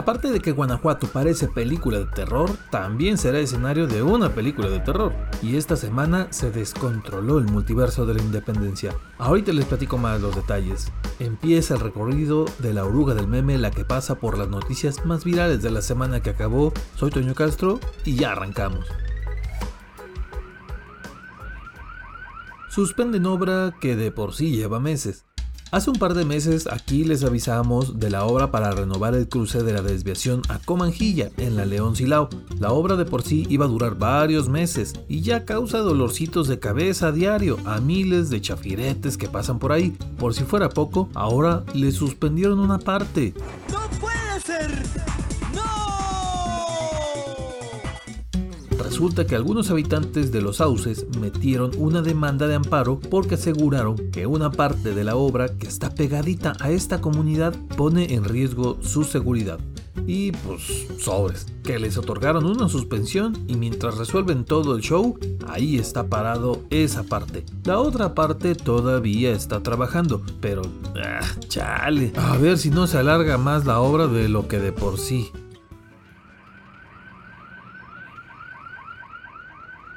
Aparte de que Guanajuato parece película de terror, también será escenario de una película de terror. Y esta semana se descontroló el multiverso de la independencia. Ahorita les platico más los detalles. Empieza el recorrido de la oruga del meme, la que pasa por las noticias más virales de la semana que acabó. Soy Toño Castro y ya arrancamos. Suspenden obra que de por sí lleva meses. Hace un par de meses aquí les avisamos de la obra para renovar el cruce de la desviación a Comanjilla en la León Silao. La obra de por sí iba a durar varios meses y ya causa dolorcitos de cabeza a diario a miles de chafiretes que pasan por ahí. Por si fuera poco, ahora le suspendieron una parte. ¡No Resulta que algunos habitantes de los sauces metieron una demanda de amparo porque aseguraron que una parte de la obra que está pegadita a esta comunidad pone en riesgo su seguridad. Y pues sobres, que les otorgaron una suspensión y mientras resuelven todo el show, ahí está parado esa parte. La otra parte todavía está trabajando, pero... Ah, chale. A ver si no se alarga más la obra de lo que de por sí.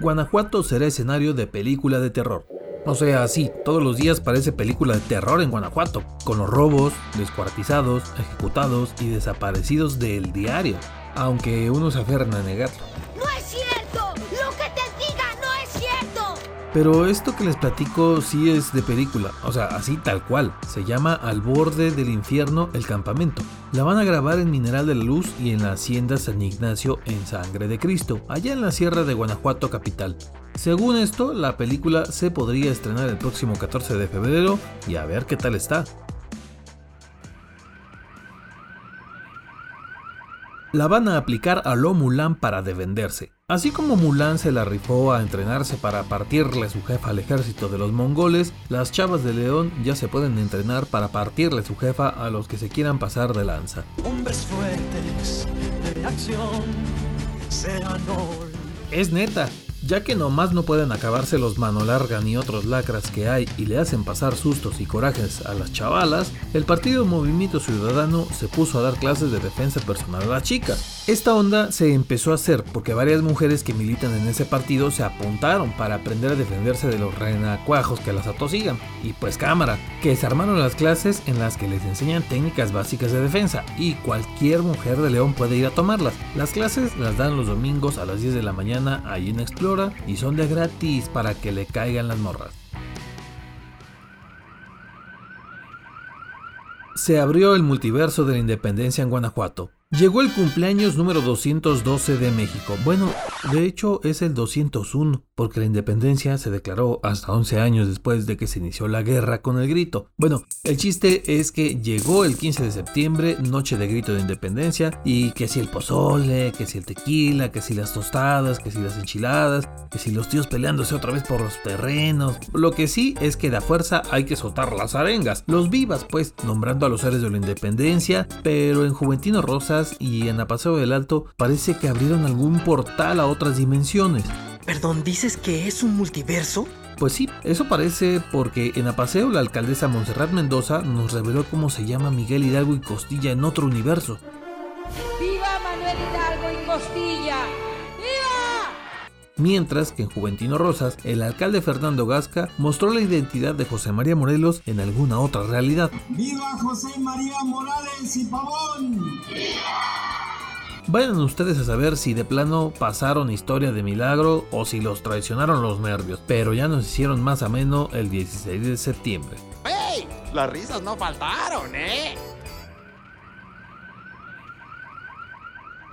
Guanajuato será escenario de película de terror. O sea, sí, todos los días parece película de terror en Guanajuato, con los robos, descuartizados, ejecutados y desaparecidos del diario, aunque unos se aferran a negarlo. Pero esto que les platico sí es de película, o sea, así tal cual. Se llama Al borde del infierno el campamento. La van a grabar en Mineral de la Luz y en la Hacienda San Ignacio en Sangre de Cristo, allá en la Sierra de Guanajuato capital. Según esto, la película se podría estrenar el próximo 14 de febrero y a ver qué tal está. La van a aplicar a lo Mulan para defenderse. Así como Mulan se la rifó a entrenarse para partirle su jefa al ejército de los mongoles, las chavas de León ya se pueden entrenar para partirle su jefa a los que se quieran pasar de lanza. Hombres fuertes de acción, Es neta, ya que nomás no pueden acabarse los mano larga ni otros lacras que hay y le hacen pasar sustos y corajes a las chavalas, el partido Movimiento Ciudadano se puso a dar clases de defensa personal a las chicas. Esta onda se empezó a hacer porque varias mujeres que militan en ese partido se apuntaron para aprender a defenderse de los renacuajos que las atosigan. Y pues cámara, que se armaron las clases en las que les enseñan técnicas básicas de defensa y cualquier mujer de León puede ir a tomarlas. Las clases las dan los domingos a las 10 de la mañana ahí en Explora y son de gratis para que le caigan las morras. Se abrió el multiverso de la independencia en Guanajuato. Llegó el cumpleaños número 212 de México. Bueno, de hecho es el 201, porque la independencia se declaró hasta 11 años después de que se inició la guerra con el grito. Bueno, el chiste es que llegó el 15 de septiembre, noche de grito de independencia, y que si el pozole, que si el tequila, que si las tostadas, que si las enchiladas, que si los tíos peleándose otra vez por los terrenos. Lo que sí es que de fuerza hay que soltar las arengas, los vivas pues, nombrando a los seres de la independencia, pero en Juventino Rosas y en Apaseo del Alto parece que abrieron algún portal a otras dimensiones. Perdón, ¿dices que es un multiverso? Pues sí, eso parece porque en Apaseo la alcaldesa Montserrat Mendoza nos reveló cómo se llama Miguel Hidalgo y Costilla en otro universo. ¡Viva Manuel Hidalgo y Costilla! Mientras que en Juventino Rosas, el alcalde Fernando Gasca mostró la identidad de José María Morelos en alguna otra realidad. ¡Viva José María Morales y Pavón! Vayan ustedes a saber si de plano pasaron historia de milagro o si los traicionaron los nervios, pero ya nos hicieron más ameno el 16 de septiembre. ¡Ey! Las risas no faltaron, ¿eh?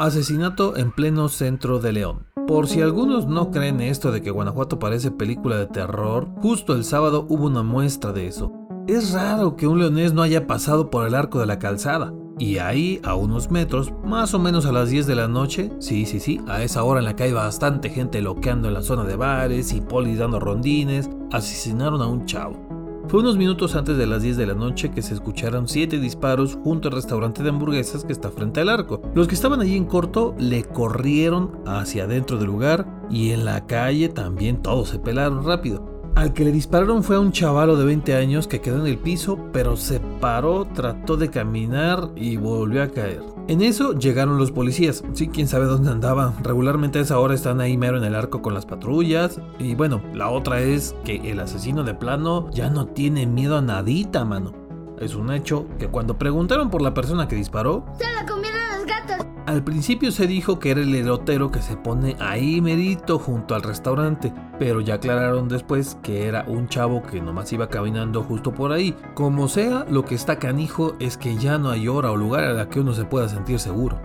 Asesinato en pleno centro de León. Por si algunos no creen esto de que Guanajuato parece película de terror, justo el sábado hubo una muestra de eso. Es raro que un leonés no haya pasado por el arco de la calzada. Y ahí, a unos metros, más o menos a las 10 de la noche, sí, sí, sí, a esa hora en la que hay bastante gente loqueando en la zona de bares y polis dando rondines, asesinaron a un chavo. Fue unos minutos antes de las 10 de la noche que se escucharon 7 disparos junto al restaurante de hamburguesas que está frente al arco. Los que estaban allí en corto le corrieron hacia adentro del lugar y en la calle también todos se pelaron rápido. Al que le dispararon fue a un chavalo de 20 años que quedó en el piso, pero se paró, trató de caminar y volvió a caer. En eso llegaron los policías. Sí, quién sabe dónde andaba. Regularmente a esa hora están ahí mero en el arco con las patrullas. Y bueno, la otra es que el asesino de plano ya no tiene miedo a nadita, mano. Es un hecho que cuando preguntaron por la persona que disparó, se la. Al principio se dijo que era el elotero que se pone ahí merito junto al restaurante, pero ya aclararon después que era un chavo que nomás iba caminando justo por ahí. Como sea, lo que está canijo es que ya no hay hora o lugar a la que uno se pueda sentir seguro.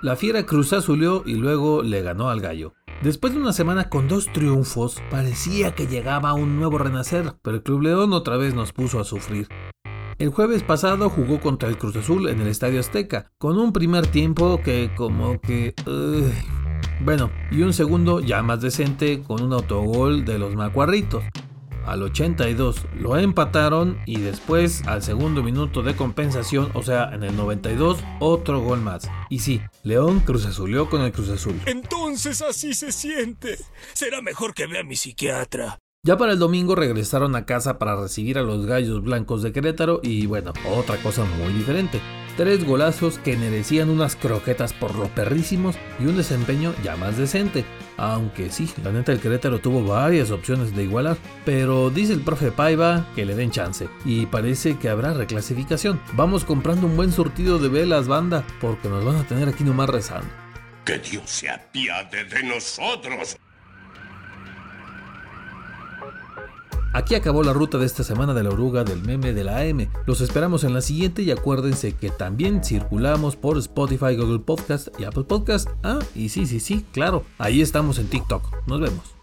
La fiera cruzazulió y luego le ganó al gallo. Después de una semana con dos triunfos, parecía que llegaba un nuevo renacer, pero el Club León otra vez nos puso a sufrir. El jueves pasado jugó contra el Cruz Azul en el Estadio Azteca, con un primer tiempo que como que... bueno, y un segundo ya más decente con un autogol de los macuarritos al 82 lo empataron y después al segundo minuto de compensación, o sea, en el 92, otro gol más. Y sí, León Cruz Azulió con el Cruz Azul. Entonces así se siente. Será mejor que vea a mi psiquiatra. Ya para el domingo regresaron a casa para recibir a los Gallos Blancos de Querétaro y bueno, otra cosa muy diferente. Tres golazos que merecían unas croquetas por lo perrísimos y un desempeño ya más decente. Aunque sí, la neta el Querétaro tuvo varias opciones de igualar, pero dice el profe Paiva que le den chance y parece que habrá reclasificación. Vamos comprando un buen surtido de velas, banda, porque nos van a tener aquí nomás rezando. Que Dios se apiade de nosotros. Aquí acabó la ruta de esta semana de la oruga del meme de la AM. Los esperamos en la siguiente y acuérdense que también circulamos por Spotify, Google Podcast y Apple Podcast. Ah, y sí, sí, sí, claro, ahí estamos en TikTok. Nos vemos.